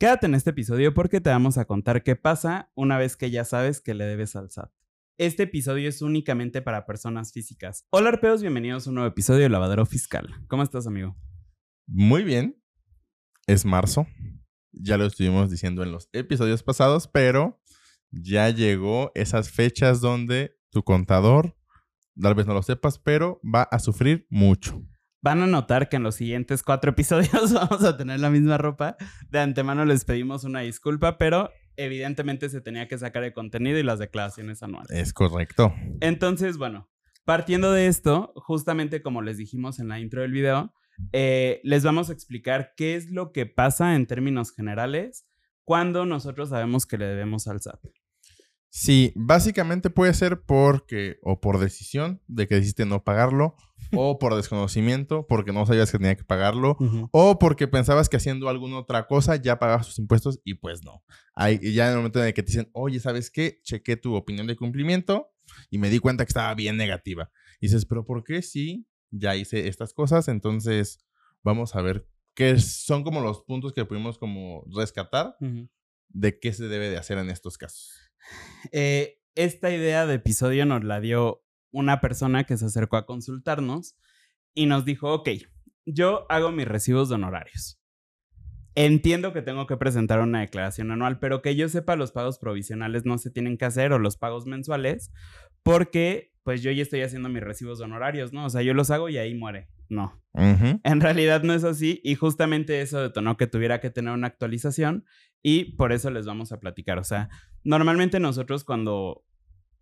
Quédate en este episodio porque te vamos a contar qué pasa una vez que ya sabes que le debes al SAT. Este episodio es únicamente para personas físicas. Hola arpeos, bienvenidos a un nuevo episodio de Lavadero Fiscal. ¿Cómo estás, amigo? Muy bien. Es marzo. Ya lo estuvimos diciendo en los episodios pasados, pero ya llegó esas fechas donde tu contador, tal vez no lo sepas, pero va a sufrir mucho. Van a notar que en los siguientes cuatro episodios vamos a tener la misma ropa. De antemano les pedimos una disculpa, pero evidentemente se tenía que sacar el contenido y las declaraciones anuales. Es correcto. Entonces, bueno, partiendo de esto, justamente como les dijimos en la intro del video, eh, les vamos a explicar qué es lo que pasa en términos generales cuando nosotros sabemos que le debemos al SAT. Sí, básicamente puede ser porque o por decisión de que decidiste no pagarlo, o por desconocimiento, porque no sabías que tenía que pagarlo, o porque pensabas que haciendo alguna otra cosa ya pagabas tus impuestos y pues no. Hay, ya en el momento en el que te dicen, oye, ¿sabes qué? Chequé tu opinión de cumplimiento y me di cuenta que estaba bien negativa. Y dices, ¿pero por qué? Sí, ya hice estas cosas, entonces vamos a ver qué son como los puntos que pudimos como rescatar de qué se debe de hacer en estos casos. Eh, esta idea de episodio nos la dio una persona que se acercó a consultarnos y nos dijo, ok, yo hago mis recibos de honorarios. Entiendo que tengo que presentar una declaración anual, pero que yo sepa los pagos provisionales no se tienen que hacer o los pagos mensuales porque pues yo ya estoy haciendo mis recibos de honorarios, ¿no? O sea, yo los hago y ahí muere. No. En realidad no es así y justamente eso detonó que tuviera que tener una actualización y por eso les vamos a platicar. O sea, normalmente nosotros cuando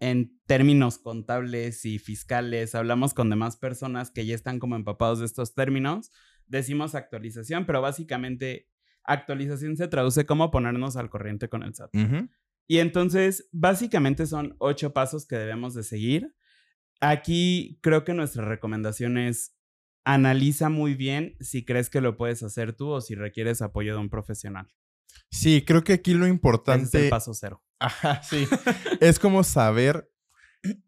en términos contables y fiscales hablamos con demás personas que ya están como empapados de estos términos, decimos actualización, pero básicamente actualización se traduce como ponernos al corriente con el SAT. Y entonces, básicamente son ocho pasos que debemos de seguir. Aquí creo que nuestra recomendación es analiza muy bien si crees que lo puedes hacer tú o si requieres apoyo de un profesional. Sí, creo que aquí lo importante. es el paso cero. Ajá, sí. es como saber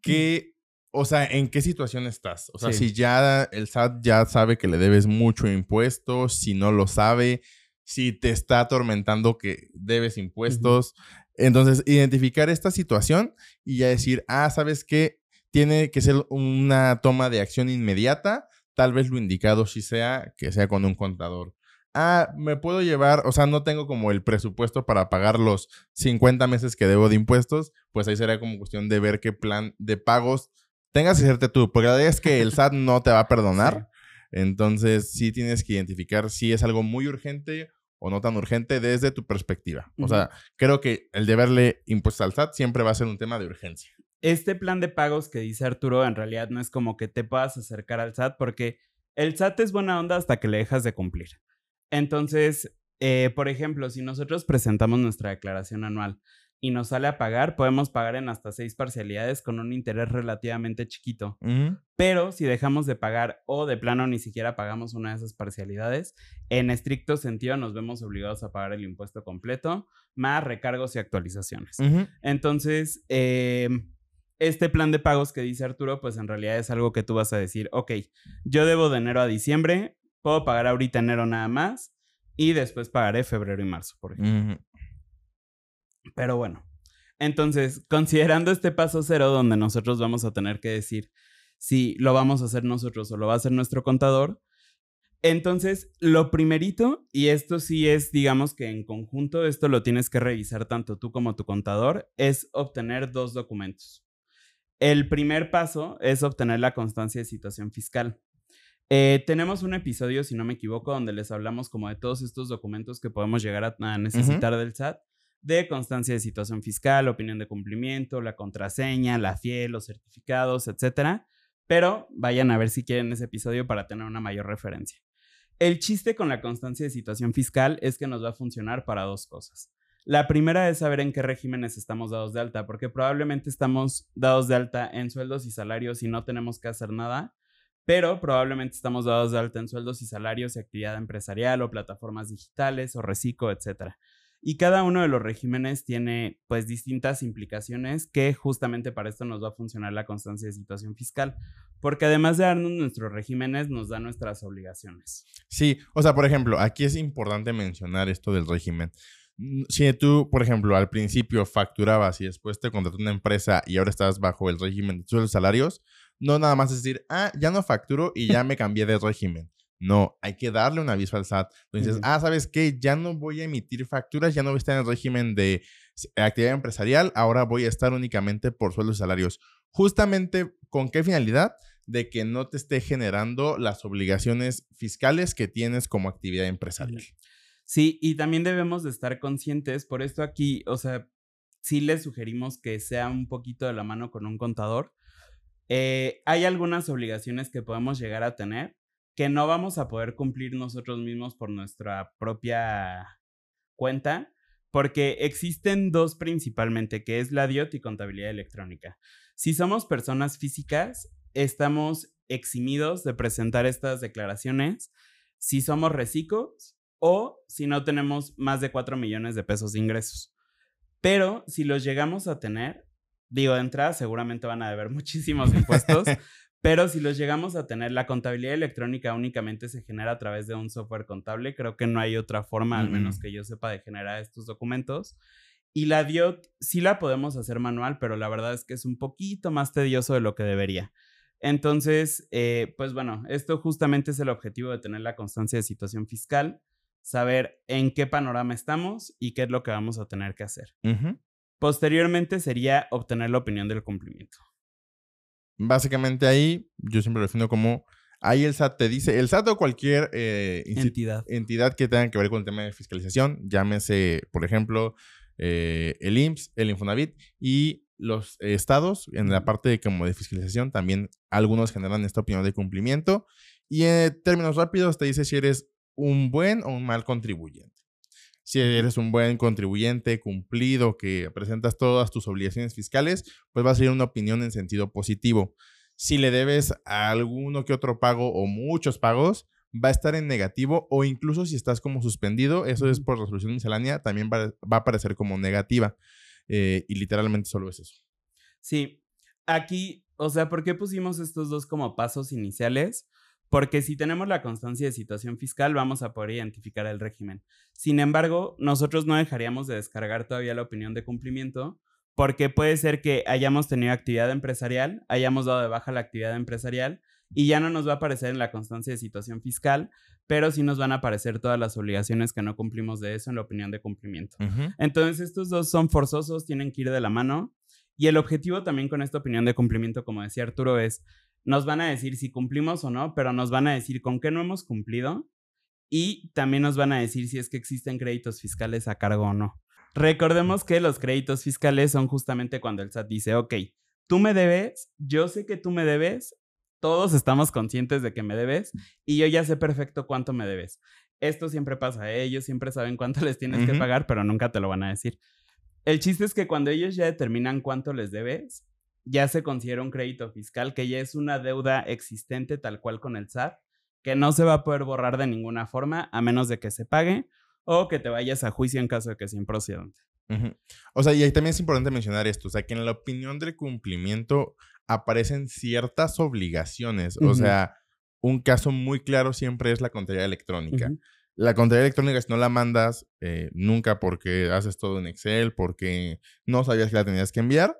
qué, o sea, en qué situación estás. O sea, si ya el SAT ya sabe que le debes mucho impuesto, si no lo sabe, si te está atormentando que debes impuestos. Entonces, identificar esta situación y ya decir, ah, ¿sabes qué? Tiene que ser una toma de acción inmediata. Tal vez lo indicado sí sea que sea con un contador ah, me puedo llevar, o sea, no tengo como el presupuesto para pagar los 50 meses que debo de impuestos, pues ahí sería como cuestión de ver qué plan de pagos tengas que hacerte tú, porque la verdad es que el SAT no te va a perdonar. Entonces, sí tienes que identificar si es algo muy urgente o no tan urgente desde tu perspectiva. O sea, creo que el deberle impuestos al SAT siempre va a ser un tema de urgencia. Este plan de pagos que dice Arturo en realidad no es como que te puedas acercar al SAT porque el SAT es buena onda hasta que le dejas de cumplir. Entonces, eh, por ejemplo, si nosotros presentamos nuestra declaración anual y nos sale a pagar, podemos pagar en hasta seis parcialidades con un interés relativamente chiquito. Pero si dejamos de pagar o de plano ni siquiera pagamos una de esas parcialidades, en estricto sentido nos vemos obligados a pagar el impuesto completo, más recargos y actualizaciones. Entonces, em, este plan de pagos que dice Arturo, pues en realidad es algo que tú vas a decir, ok, yo debo de enero a diciembre, Puedo pagar ahorita enero nada más y después pagaré febrero y marzo, por ejemplo. Pero bueno, entonces, considerando este paso cero donde nosotros vamos a tener que decir si lo vamos a hacer nosotros o lo va a hacer nuestro contador, entonces, lo primerito, y esto sí es, digamos que en conjunto, esto lo tienes que revisar tanto tú como tu contador, es obtener dos documentos. El primer paso es obtener la constancia de situación fiscal. Eh, tenemos un episodio, si no me equivoco, donde les hablamos como de todos estos documentos que podemos llegar a, necesitar del SAT, de constancia de situación fiscal, opinión de cumplimiento, la contraseña, la FIE, los certificados, etcétera. Pero vayan a ver si quieren ese episodio para tener una mayor referencia. El chiste con la constancia de situación fiscal es que nos va a funcionar para dos cosas. La primera es saber en qué regímenes estamos dados de alta, porque probablemente estamos dados de alta en sueldos y salarios y no tenemos que hacer nada pero probablemente estamos dados de alta en sueldos y salarios y actividad empresarial o plataformas digitales o reciclo, etc. y cada uno de los regímenes tiene pues distintas implicaciones que justamente para esto nos va a funcionar la constancia de situación fiscal, porque además de darnos nuestros regímenes nos da nuestras obligaciones. Sí, o sea, por ejemplo, aquí es importante mencionar esto del régimen. Mm, si tú, por ejemplo, al principio facturabas y después te contrató una empresa y ahora estás bajo el régimen de los salarios, no nada más decir, ah, ya no facturo y ya me cambié de régimen. No, hay que darle un aviso al SAT. Entonces, ah, ¿sabes qué? Ya no voy a emitir facturas, ya no voy a estar en el régimen de actividad empresarial, ahora voy a estar únicamente por sueldos y salarios. Justamente, ¿con qué finalidad? De que no te esté generando las obligaciones fiscales que tienes como actividad empresarial. Sí, y también debemos de estar conscientes, por esto aquí, o sea, sí les sugerimos que sea un poquito de la mano con un contador. Eh, hay algunas obligaciones que podemos llegar a tener que no vamos a poder cumplir nosotros mismos por nuestra propia cuenta, porque existen dos principalmente, que es la DIOT y contabilidad electrónica. Si somos personas físicas, estamos eximidos de presentar estas declaraciones si somos reciclos o si no tenemos más de 4 millones de pesos de ingresos. Pero si los llegamos a tener, digo, de entrada seguramente van a deber muchísimos impuestos, pero si los llegamos a tener, la contabilidad electrónica únicamente se genera a través de un software contable. Creo que no hay otra forma, al menos que yo sepa, de generar estos documentos. Y la DIOT sí la podemos hacer manual, pero la verdad es que es un poquito más tedioso de lo que debería. Entonces, eh, pues bueno, esto justamente es el objetivo de tener la constancia de situación fiscal saber en qué panorama estamos y qué es lo que vamos a tener que hacer. Posteriormente sería obtener la opinión del cumplimiento. Básicamente ahí, yo siempre lo defino como, ahí el SAT te dice, el SAT o cualquier eh, entidad. entidad que tenga que ver con el tema de fiscalización, llámese, por ejemplo, eh, el IMSS, el Infonavit y los estados, en la parte de, como de fiscalización, también algunos generan esta opinión de cumplimiento. Y en términos rápidos te dice si eres un buen o un mal contribuyente. Si eres un buen contribuyente cumplido, que presentas todas tus obligaciones fiscales, pues va a ser una opinión en sentido positivo. Si le debes a alguno que otro pago o muchos pagos, va a estar en negativo o incluso si estás como suspendido, eso es por resolución miscelánea, también va, a aparecer como negativa. Eh, y literalmente solo es eso. Sí, aquí, o sea, ¿por qué pusimos estos dos como pasos iniciales? Porque si tenemos la constancia de situación fiscal, vamos a poder identificar el régimen. Sin embargo, nosotros no dejaríamos de descargar todavía la opinión de cumplimiento, porque puede ser que hayamos tenido actividad empresarial, hayamos dado de baja la actividad empresarial y ya no nos va a aparecer en la constancia de situación fiscal, pero sí nos van a aparecer todas las obligaciones que no cumplimos de eso en la opinión de cumplimiento. Entonces, estos dos son forzosos, tienen que ir de la mano. Y el objetivo también con esta opinión de cumplimiento, como decía Arturo, es nos van a decir si cumplimos o no, pero nos van a decir con qué no hemos cumplido y también nos van a decir si es que existen créditos fiscales a cargo o no. Recordemos que los créditos fiscales son justamente cuando el SAT dice, ok, tú me debes, yo sé que tú me debes, todos estamos conscientes de que me debes y yo ya sé perfecto cuánto me debes. Esto siempre pasa, ¿eh? ellos siempre saben cuánto les tienes que pagar, pero nunca te lo van a decir. El chiste es que cuando ellos ya determinan cuánto les debes, ya se considera un crédito fiscal, que ya es una deuda existente tal cual con el SAT, que no se va a poder borrar de ninguna forma a menos de que se pague o que te vayas a juicio en caso de que sea improcedente. O sea, y ahí también es importante mencionar esto, o sea, que en la opinión del cumplimiento aparecen ciertas obligaciones, o sea, un caso muy claro siempre es la contabilidad electrónica. La contabilidad electrónica, si no la mandas eh, nunca porque haces todo en Excel, porque no sabías que la tenías que enviar,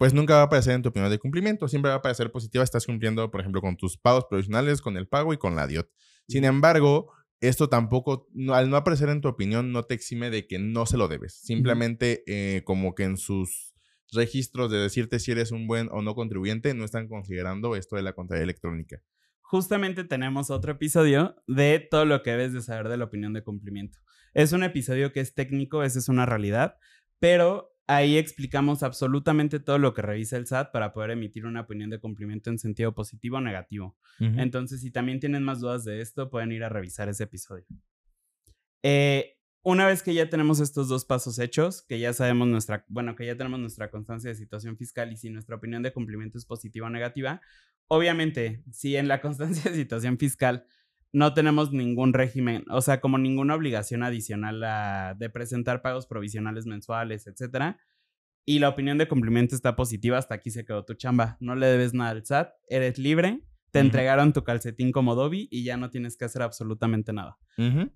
pues nunca va a aparecer en tu opinión de cumplimiento. Siempre va a aparecer positiva. Estás cumpliendo, por ejemplo, con tus pagos provisionales, con el pago y con la DIOT. Sin embargo, esto tampoco, al no aparecer en tu opinión, no te exime de que no se lo debes. Simplemente eh, como que en sus registros de decirte si eres un buen o no contribuyente, no están considerando esto de la contabilidad electrónica. Justamente tenemos otro episodio de todo lo que debes de saber de la opinión de cumplimiento. Es un episodio que es técnico, esa es una realidad, pero Ahí explicamos absolutamente todo lo que revisa el SAT para poder emitir una opinión de cumplimiento en sentido positivo o negativo. Entonces, si también tienen más dudas de esto, pueden ir a revisar ese episodio. Eh, una vez que ya tenemos estos dos pasos hechos, que ya sabemos nuestra, bueno, que ya tenemos nuestra constancia de situación fiscal y si nuestra opinión de cumplimiento es positiva o negativa, obviamente, si en la constancia de situación fiscal no tenemos ningún régimen, o sea, como ninguna obligación adicional a, de presentar pagos provisionales mensuales, etcétera. Y la opinión de cumplimiento está positiva, hasta aquí se quedó tu chamba. No le debes nada al SAT, eres libre, te entregaron tu calcetín como Dobby y ya no tienes que hacer absolutamente nada.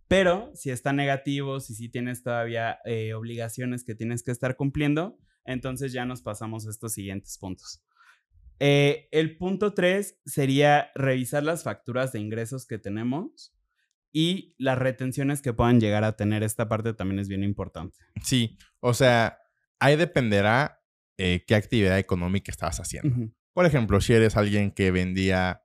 Pero si está negativo, si sí tienes todavía eh, obligaciones que tienes que estar cumpliendo, entonces ya nos pasamos a estos siguientes puntos. Eh, el punto 3 sería revisar las facturas de ingresos que tenemos y las retenciones que puedan llegar a tener. Esta parte también es bien importante. Sí, o sea, ahí dependerá eh, qué actividad económica estabas haciendo. Por ejemplo, si eres alguien que vendía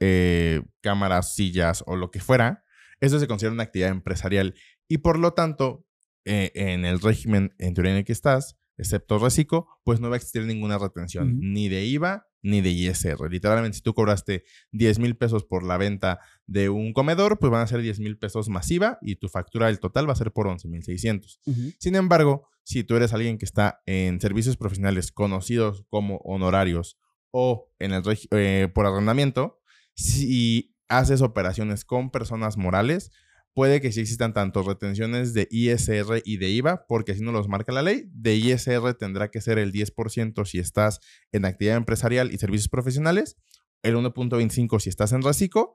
eh, cámaras, sillas o lo que fuera, eso se considera una actividad empresarial y por lo tanto, eh, en el régimen en teoría en el que estás, excepto reciclo, pues no va a existir ninguna retención, ni de IVA ni de ISR. Literalmente, si tú cobraste 10 mil pesos por la venta de un comedor, pues van a ser 10 mil pesos masiva y tu factura del total va a ser por 11 mil 600. Sin embargo, si tú eres alguien que está en servicios profesionales conocidos como honorarios o en el eh, por arrendamiento, si haces operaciones con personas morales, puede que sí existan tanto retenciones de ISR y de IVA, porque si no los marca la ley. De ISR tendrá que ser el 10% si estás en actividad empresarial y servicios profesionales, el 1.25 si estás en reciclo,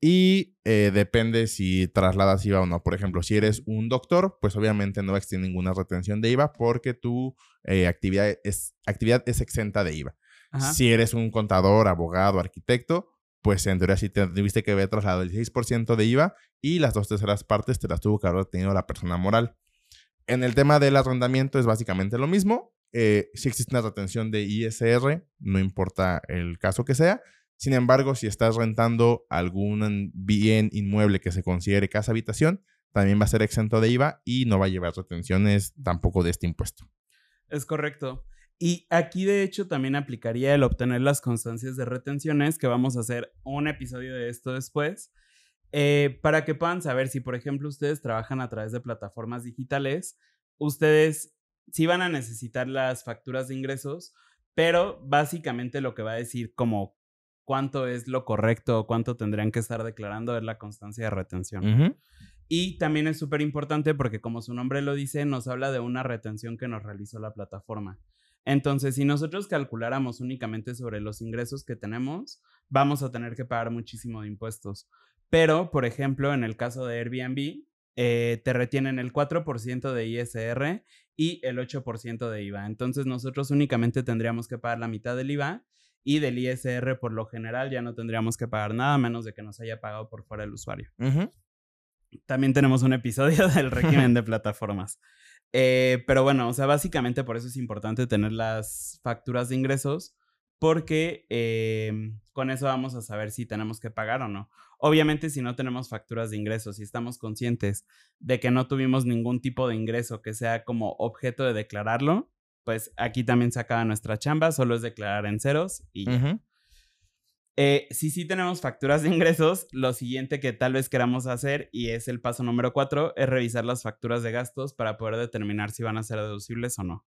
y eh, depende si trasladas IVA o no. Por ejemplo, si eres un doctor, pues obviamente no va a existir ninguna retención de IVA porque tu eh, actividad, es, actividad es exenta de IVA. Si eres un contador, abogado, arquitecto, pues en teoría sí tuviste que haber trasladado el 16% de IVA y las dos terceras partes te las tuvo que haber tenido la persona moral. En el tema del arrendamiento es básicamente lo mismo. Eh, si existe una retención de ISR, no importa el caso que sea. Sin embargo, si estás rentando algún bien inmueble que se considere casa habitación, también va a ser exento de IVA y no va a llevar retenciones tampoco de este impuesto. Es correcto. Y aquí de hecho también aplicaría el obtener las constancias de retenciones, que vamos a hacer un episodio de esto después, eh, para que puedan saber si, por ejemplo, ustedes trabajan a través de plataformas digitales, ustedes sí van a necesitar las facturas de ingresos, pero básicamente lo que va a decir como cuánto es lo correcto o cuánto tendrían que estar declarando es la constancia de retención. Y también es súper importante porque como su nombre lo dice, nos habla de una retención que nos realizó la plataforma. Entonces, si nosotros calculáramos únicamente sobre los ingresos que tenemos, vamos a tener que pagar muchísimo de impuestos. Pero, por ejemplo, en el caso de Airbnb, eh, te retienen el 4% de ISR y el 8% de IVA. Entonces, nosotros únicamente tendríamos que pagar la mitad del IVA y del ISR por lo general ya no tendríamos que pagar nada menos de que nos haya pagado por fuera el usuario. También tenemos un episodio del régimen de plataformas. Eh, pero bueno, o sea, básicamente por eso es importante tener las facturas de ingresos, porque em, con eso vamos a saber si tenemos que pagar o no. Obviamente, si no tenemos facturas de ingresos y estamos conscientes de que no tuvimos ningún tipo de ingreso que sea como objeto de declararlo, pues aquí también se acaba nuestra chamba, solo es declarar en ceros y ya. Eh, si sí tenemos facturas de ingresos, lo siguiente que tal vez queramos hacer, y es el paso número cuatro, es revisar las facturas de gastos para poder determinar si van a ser deducibles o no.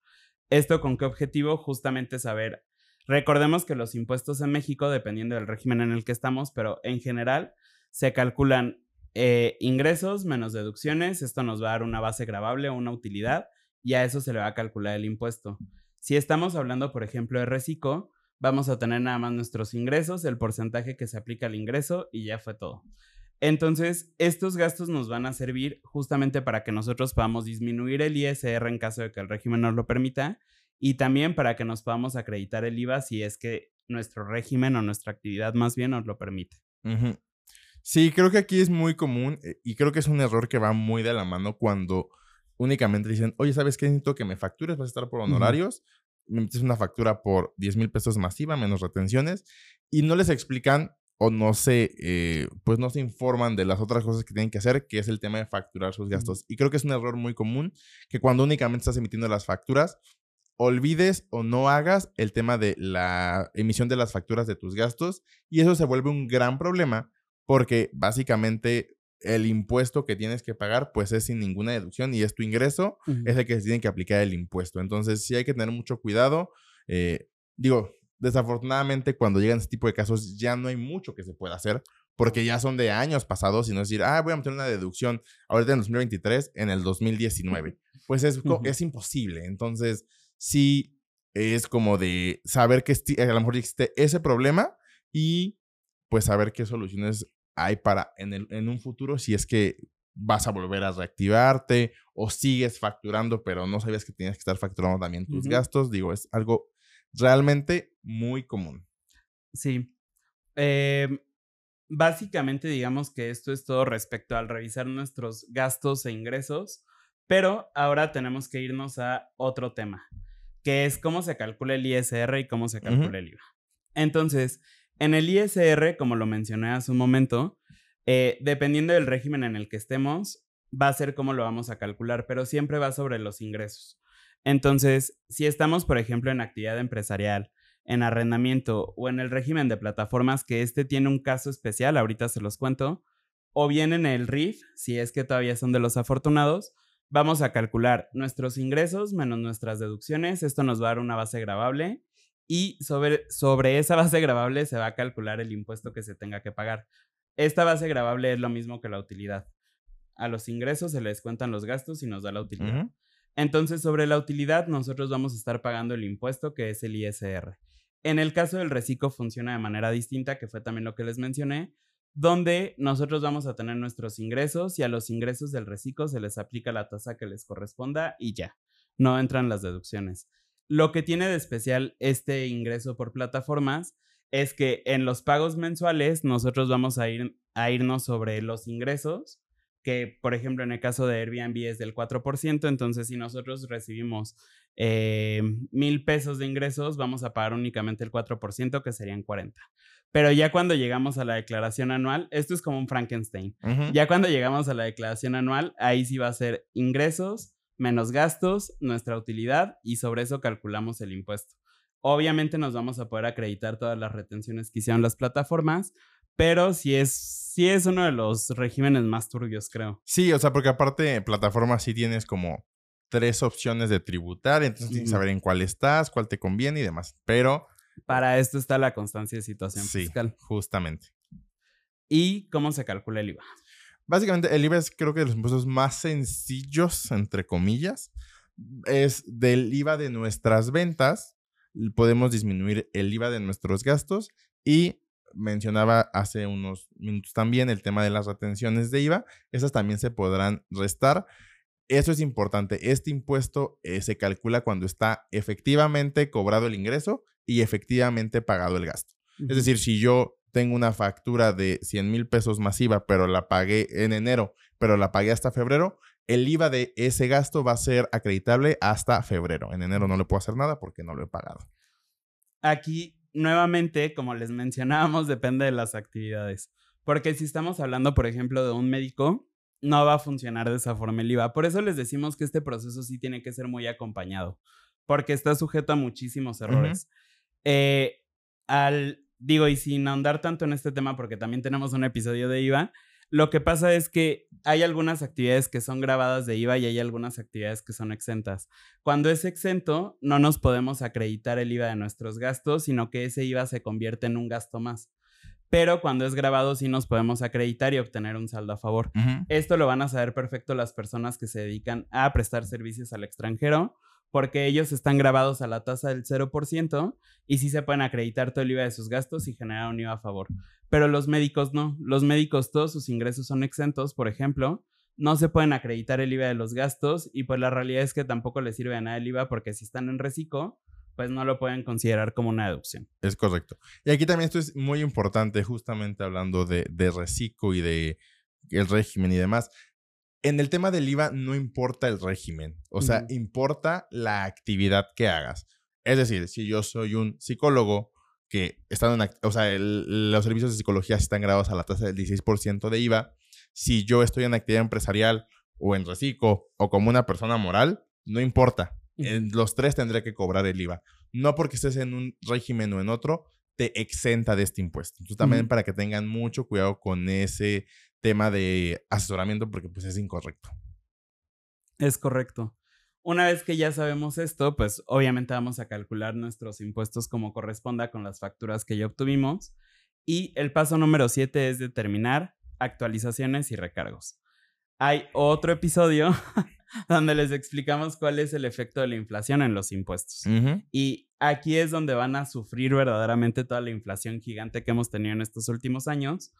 ¿Esto con qué objetivo? Justamente saber. Recordemos que los impuestos en México, dependiendo del régimen en el que estamos, pero en general se calculan eh, ingresos menos deducciones. Esto nos va a dar una base grabable o una utilidad y a eso se le va a calcular el impuesto. Si estamos hablando, por ejemplo, de reciclo, vamos a tener nada más nuestros ingresos, el porcentaje que se aplica al ingreso y ya fue todo. Entonces, estos gastos nos van a servir justamente para que nosotros podamos disminuir el ISR en caso de que el régimen nos lo permita y también para que nos podamos acreditar el IVA si es que nuestro régimen o nuestra actividad más bien nos lo permite. Sí, creo que aquí es muy común eh, y creo que es un error que va muy de la mano cuando únicamente dicen, oye, ¿sabes qué? Necesito que me factures, vas a estar por honorarios me metes una factura por 10 mil pesos masiva menos retenciones y no les explican o no se, eh, pues no se informan de las otras cosas que tienen que hacer, que es el tema de facturar sus gastos. Y creo que es un error muy común que cuando únicamente estás emitiendo las facturas, olvides o no hagas el tema de la emisión de las facturas de tus gastos y eso se vuelve un gran problema porque básicamente el impuesto que tienes que pagar, pues es sin ninguna deducción y es tu ingreso, es el que se tiene que aplicar el impuesto. Entonces, sí hay que tener mucho cuidado. Eh, digo, desafortunadamente, cuando llegan este tipo de casos, ya no hay mucho que se pueda hacer, porque ya son de años pasados y no decir, ah, voy a meter una deducción ahorita en 2023 en el 2019. Pues es, es imposible. Entonces, sí es como de saber que a lo mejor existe ese problema y pues saber qué soluciones hay para en, el, en un futuro si es que vas a volver a reactivarte o sigues facturando, pero no sabías que tenías que estar facturando también tus gastos. Digo, es algo realmente muy común. Sí. Em, básicamente, digamos que esto es todo respecto al revisar nuestros gastos e ingresos, pero ahora tenemos que irnos a otro tema, que es cómo se calcula el ISR y cómo se calcula el IVA. Entonces, en el ISR, como lo mencioné hace un momento, eh, dependiendo del régimen en el que estemos, va a ser cómo lo vamos a calcular, pero siempre va sobre los ingresos. Entonces, si estamos, por ejemplo, en actividad empresarial, en arrendamiento o en el régimen de plataformas, que este tiene un caso especial, ahorita se los cuento, o bien en el RIF, si es que todavía son de los afortunados, vamos a calcular nuestros ingresos menos nuestras deducciones. Esto nos va a dar una base grabable y sobre, sobre esa base grabable se va a calcular el impuesto que se tenga que pagar. Esta base grabable es lo mismo que la utilidad. A los ingresos se les cuentan los gastos y nos da la utilidad. Entonces, sobre la utilidad, nosotros vamos a estar pagando el impuesto que es el ISR. En el caso del reciclo funciona de manera distinta, que fue también lo que les mencioné, donde nosotros vamos a tener nuestros ingresos y a los ingresos del reciclo se les aplica la tasa que les corresponda y ya, no entran las deducciones. Lo que tiene de especial este ingreso por plataformas es que en los pagos mensuales nosotros vamos a, ir, a irnos sobre los ingresos, que por ejemplo en el caso de Airbnb es del 4%, entonces si nosotros recibimos eh, mil pesos de ingresos, vamos a pagar únicamente el 4%, que serían 40. Pero ya cuando llegamos a la declaración anual, esto es como un Frankenstein. Ya cuando llegamos a la declaración anual, ahí sí va a ser ingresos menos gastos, nuestra utilidad y sobre eso calculamos el impuesto. Obviamente nos vamos a poder acreditar todas las retenciones que hicieron las plataformas, pero sí es, sí es uno de los regímenes más turbios, creo. Sí, o sea, porque aparte plataformas sí tienes como tres opciones de tributar, entonces tienes que saber en cuál estás, cuál te conviene y demás. Pero... Para esto está la constancia de situación sí, fiscal. justamente. ¿Y cómo se calcula el IVA? Básicamente, el IVA es creo que de los impuestos más sencillos, entre comillas. Es del IVA de nuestras ventas podemos disminuir el IVA de nuestros gastos y mencionaba hace unos minutos también el tema de las retenciones de IVA, esas también se podrán restar. Eso es importante, este impuesto eh, se calcula cuando está efectivamente cobrado el ingreso y efectivamente pagado el gasto. Es decir, si yo tengo una factura de 100 mil pesos masiva, pero la pagué en enero, pero la pagué hasta febrero, el IVA de ese gasto va a ser acreditable hasta febrero. En enero no le puedo hacer nada porque no lo he pagado. Aquí, nuevamente, como les mencionábamos, depende de las actividades. Porque si estamos hablando, por ejemplo, de un médico, no va a funcionar de esa forma el IVA. Por eso les decimos que este proceso sí tiene que ser muy acompañado, porque está sujeto a muchísimos errores. Eh, al, digo, y sin ahondar tanto en este tema, porque también tenemos un episodio de IVA, lo que pasa es que hay algunas actividades que son grabadas de IVA y hay algunas actividades que son exentas. Cuando es exento, no nos podemos acreditar el IVA de nuestros gastos, sino que ese IVA se convierte en un gasto más. Pero cuando es grabado sí nos podemos acreditar y obtener un saldo a favor. Esto lo van a saber perfecto las personas que se dedican a prestar servicios al extranjero porque ellos están grabados a la tasa del 0% y sí se pueden acreditar todo el IVA de sus gastos y generar un IVA a favor. Pero los médicos no. Los médicos todos sus ingresos son exentos, por ejemplo. No se pueden acreditar el IVA de los gastos y pues la realidad es que tampoco les sirve a nada el IVA porque si están en reciclo, pues no lo pueden considerar como una deducción. Es correcto. Y aquí también esto es muy importante, justamente hablando de, de reciclo y de el régimen y demás en el tema del IVA no importa el régimen, o sea, importa la actividad que hagas. Es decir, si yo soy un psicólogo que están en, o sea, los servicios de psicología están grabados a la tasa del 16% de IVA, si yo estoy en actividad empresarial o en reciclo o como una persona moral, no importa. En los tres tendré que cobrar el IVA. No porque estés en un régimen o en otro, te exenta de este impuesto. Entonces también para que tengan mucho cuidado con ese tema de asesoramiento porque pues es incorrecto. Es correcto. Una vez que ya sabemos esto, pues obviamente vamos a calcular nuestros impuestos como corresponda con las facturas que ya obtuvimos Y el paso número 7 es determinar actualizaciones y recargos. Hay otro episodio donde les explicamos cuál es el efecto de la inflación en los impuestos. Y aquí es donde van a sufrir verdaderamente toda la inflación gigante que hemos tenido en estos últimos años,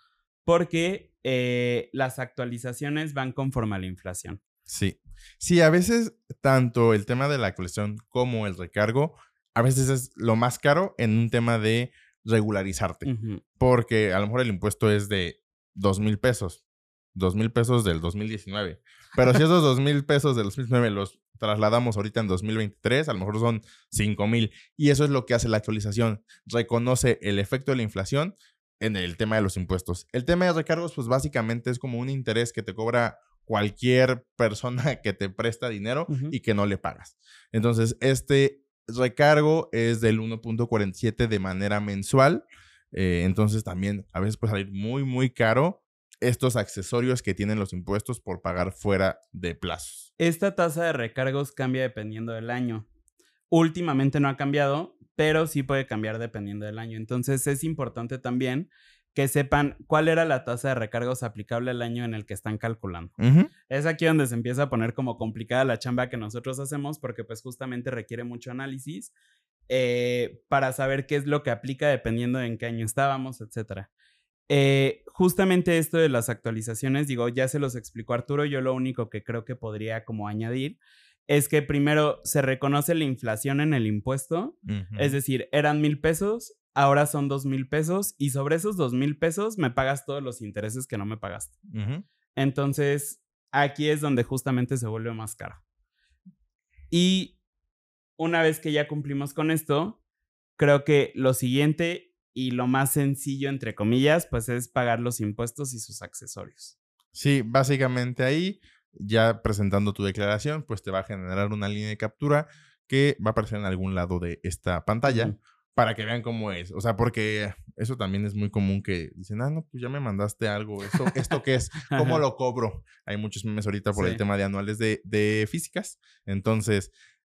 porque eh, las actualizaciones van conforme a la inflación. Sí. Sí, a veces tanto el tema de la actualización como el recargo, a veces es lo más caro en un tema de regularizarte. Porque a lo mejor el impuesto es de dos mil pesos, dos mil pesos del 2019. Pero si esos dos mil pesos del 2019 los trasladamos ahorita en 2023, a lo mejor son cinco mil. Y eso es lo que hace la actualización. Reconoce el efecto de la inflación en el tema de los impuestos. El tema de recargos, pues básicamente es como un interés que te cobra cualquier persona que te presta dinero y que no le pagas. Entonces, este recargo es del 1.47 de manera mensual. Eh, entonces, también a veces puede salir muy, muy caro estos accesorios que tienen los impuestos por pagar fuera de plazos. Esta tasa de recargos cambia dependiendo del año. Últimamente no ha cambiado, pero sí puede cambiar dependiendo del año. Entonces es importante también que sepan cuál era la tasa de recargos aplicable al año en el que están calculando. Es aquí donde se empieza a poner como complicada la chamba que nosotros hacemos porque pues justamente requiere mucho análisis eh, para saber qué es lo que aplica dependiendo de en qué año estábamos, etc. Eh, justamente esto de las actualizaciones, digo, ya se los explicó Arturo, yo lo único que creo que podría como añadir es que primero se reconoce la inflación en el impuesto, es decir, eran mil pesos, ahora son dos mil pesos y sobre esos dos mil pesos me pagas todos los intereses que no me pagaste. Entonces, aquí es donde justamente se vuelve más caro. Y una vez que ya cumplimos con esto, creo que lo siguiente y lo más sencillo, entre comillas, pues es pagar los impuestos y sus accesorios. Sí, básicamente ahí, ya presentando tu declaración, pues te va a generar una línea de captura que va a aparecer en algún lado de esta pantalla para que vean cómo es. O sea, porque eso también es muy común que dicen, ah, no, pues ya me mandaste algo. ¿Esto, ¿esto qué es? ¿Cómo lo cobro? Hay muchos memes ahorita por el tema de anuales de, de físicas. Entonces,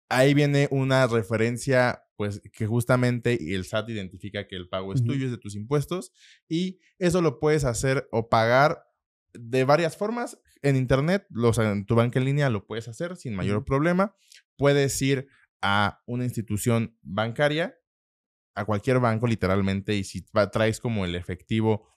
ahí viene una referencia, pues, que justamente el SAT identifica que el pago es tuyo, es de tus impuestos. Y eso lo puedes hacer o pagar de varias formas. En Internet, los, en tu banca en línea lo puedes hacer sin mayor problema. Puedes ir a una institución bancaria a cualquier banco literalmente y si traes como el efectivo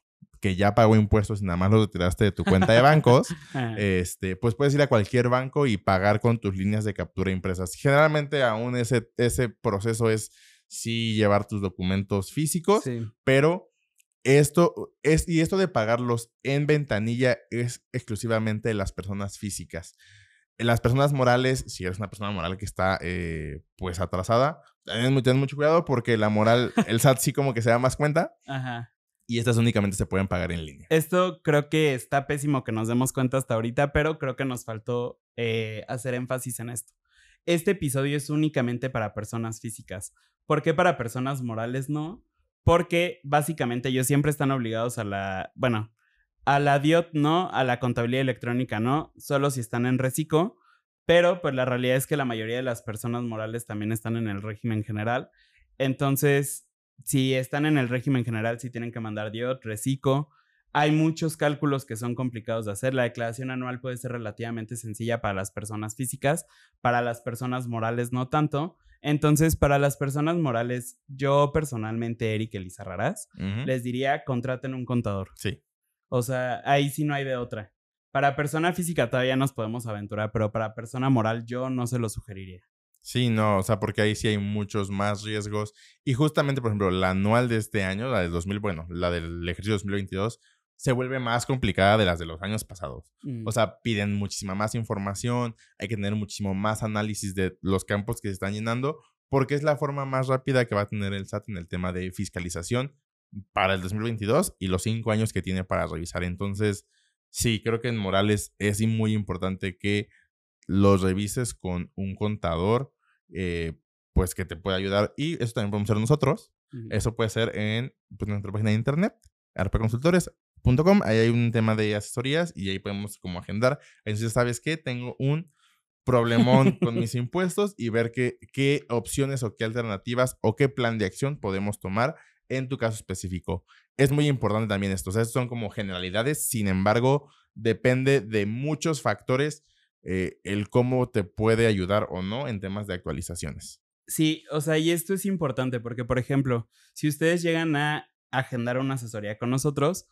que ya pagó impuestos y nada más lo retiraste de tu cuenta de bancos, este, pues puedes ir a cualquier banco y pagar con tus líneas de captura impresas. Generalmente aún ese, ese proceso es sí llevar tus documentos físicos, pero esto es, y esto de pagarlos en ventanilla es exclusivamente de las personas físicas. Las personas morales, si eres una persona moral que está eh, pues atrasada, ten, mucho cuidado porque la moral, el SAT sí como que se da más cuenta. Ajá. Y estas únicamente se pueden pagar en línea. Esto creo que está pésimo que nos demos cuenta hasta ahorita, pero creo que nos faltó eh, hacer énfasis en esto. Este episodio es únicamente para personas físicas. ¿Por qué para personas morales no? Porque básicamente ellos siempre están obligados a la, bueno, a la DIOT no, a la contabilidad electrónica no, solo si están en reciclo pero pues la realidad es que la mayoría de las personas morales también están en el régimen general. Entonces, si están en el régimen general, sí tienen que mandar DIOT, reciclo. Hay muchos cálculos que son complicados de hacer. La declaración anual puede ser relativamente sencilla para las personas físicas, para las personas morales no tanto. Entonces, para las personas morales, yo personalmente, Eric Elizarrarás, les diría, contraten un contador. Sí. O sea, ahí sí no hay de otra. Para persona física todavía nos podemos aventurar, pero para persona moral yo no se lo sugeriría. Sí, no, o sea, porque ahí sí hay muchos más riesgos. Y justamente, por ejemplo, la anual de este año, la del 2000, bueno, la del ejercicio 2022, se vuelve más complicada de las de los años pasados. Mm. O sea, piden muchísima más información, hay que tener muchísimo más análisis de los campos que se están llenando, porque es la forma más rápida que va a tener el SAT en el tema de fiscalización para el 2022 y los cinco años que tiene para revisar. Entonces, sí, creo que en Morales es muy importante que los revises con un contador, eh, pues que te pueda ayudar. Y eso también podemos hacer nosotros. Eso puede ser en pues, nuestra página de internet, arpaconsultores.com. Ahí hay un tema de asesorías y ahí podemos como agendar. Entonces, ¿sabes qué? Tengo un problemón con mis impuestos y ver qué, qué opciones o qué alternativas o qué plan de acción podemos tomar en tu caso específico. Es muy importante también esto. O sea, son como generalidades, sin embargo, depende de muchos factores eh, el cómo te puede ayudar o no en temas de actualizaciones. Sí, o sea, y esto es importante porque, por ejemplo, si ustedes llegan a agendar una asesoría con nosotros,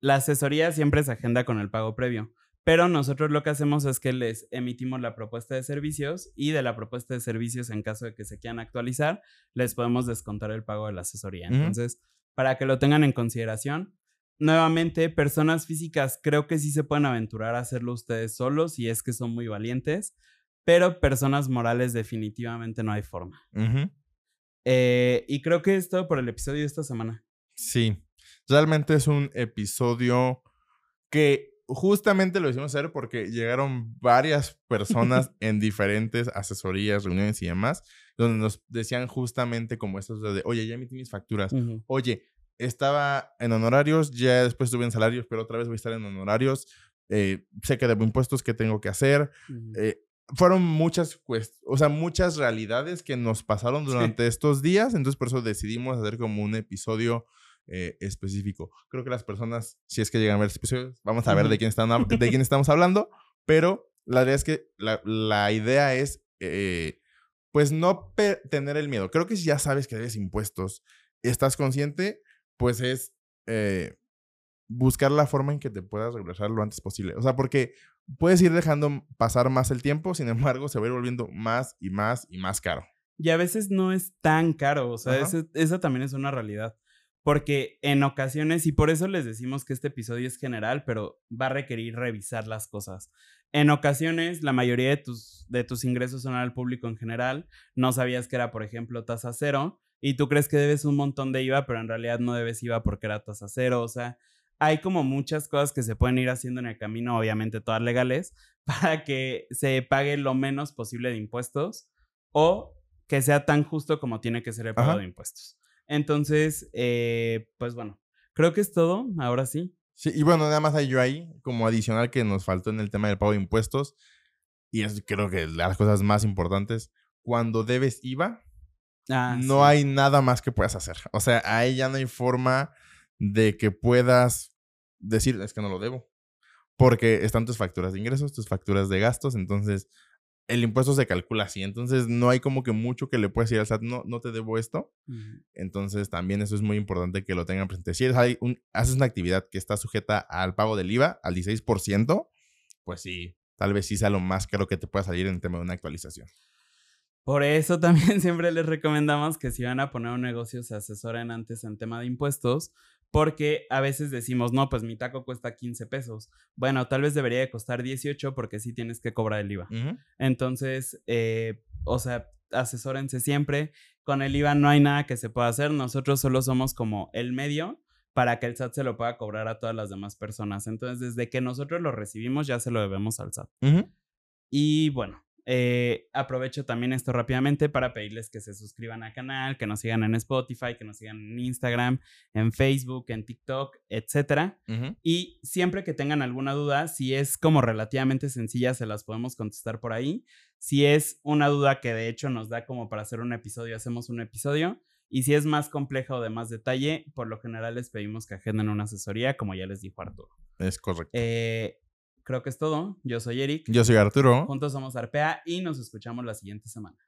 la asesoría siempre se agenda con el pago previo. Pero nosotros lo que hacemos es que les emitimos la propuesta de servicios y de la propuesta de servicios, en caso de que se quieran actualizar, les podemos descontar el pago de la asesoría. Entonces, para que lo tengan en consideración, nuevamente, personas físicas creo que sí se pueden aventurar a hacerlo ustedes solos si es que son muy valientes, pero personas morales definitivamente no hay forma. Eh, y creo que es todo por el episodio de esta semana. Sí, realmente es un episodio que justamente lo hicimos hacer porque llegaron varias personas en diferentes asesorías, reuniones y demás, donde nos decían justamente como esto de, oye, ya emití mis facturas, oye, estaba en honorarios, ya después estuve en salarios, pero otra vez voy a estar en honorarios, eh, sé que debo impuestos, ¿qué tengo que hacer? Eh, fueron muchas, o sea, muchas realidades que nos pasaron durante estos días, entonces por eso decidimos hacer como un episodio eh, específico. Creo que las personas, si es que llegan a ver este episodio, vamos a ver de quién, están, de quién estamos hablando, pero la idea es que la, idea es, eh, pues, no tener el miedo. Creo que si ya sabes que debes impuestos, estás consciente, pues es eh, buscar la forma en que te puedas regresar lo antes posible. O sea, porque puedes ir dejando pasar más el tiempo, sin embargo, se va a ir volviendo más y más y más caro. Y a veces no es tan caro, o sea, esa también es una realidad. Porque en ocasiones, y por eso les decimos que este episodio es general, pero va a requerir revisar las cosas. En ocasiones, la mayoría de tus, de tus ingresos son al público en general. No sabías que era, por ejemplo, tasa cero. Y tú crees que debes un montón de IVA, pero en realidad no debes IVA porque era tasa cero. O sea, hay como muchas cosas que se pueden ir haciendo en el camino, obviamente todas legales, para que se pague lo menos posible de impuestos o que sea tan justo como tiene que ser el pago de impuestos. Entonces, eh, pues bueno, creo que es todo, ahora sí. Sí, y bueno, nada más hay yo ahí, como adicional que nos faltó en el tema del pago de impuestos, y es creo que las cosas más importantes, cuando debes IVA, ah, no hay nada más que puedas hacer. O sea, ahí ya no hay forma de que puedas decir, es que no lo debo. Porque están tus facturas de ingresos, tus facturas de gastos, entonces el impuesto se calcula así. Entonces, no hay como que mucho que le puedas decir al SAT, no, no te debo esto. Entonces, también eso es muy importante que lo tengan presente. Si hay un, haces una actividad que está sujeta al pago del IVA, al 16%, pues sí, tal vez sí sea lo más caro que te pueda salir en tema de una actualización. Por eso también siempre les recomendamos que si van a poner un negocio se asesoren antes en tema de impuestos, porque a veces decimos, no, pues mi taco cuesta 15 pesos. Bueno, tal vez debería de costar 18 porque sí tienes que cobrar el IVA. Entonces, eh, o sea, asesórense siempre. Con el IVA no hay nada que se pueda hacer. Nosotros solo somos como el medio para que el SAT se lo pueda cobrar a todas las demás personas. Entonces, desde que nosotros lo recibimos, ya se lo debemos al SAT. Y bueno, eh, aprovecho también esto rápidamente para pedirles que se suscriban al canal, que nos sigan en Spotify, que nos sigan en Instagram, en Facebook, en TikTok, etc. Y siempre que tengan alguna duda, si es como relativamente sencilla, se las podemos contestar por ahí. Si es una duda que de hecho nos da como para hacer un episodio, hacemos un episodio. Y si es más compleja o de más detalle, por lo general les pedimos que agenden una asesoría, como ya les dijo Arturo. Es correcto. Eh, creo que es todo. Yo soy Eric. Yo soy Arturo. Juntos somos Arpea y nos escuchamos la siguiente semana.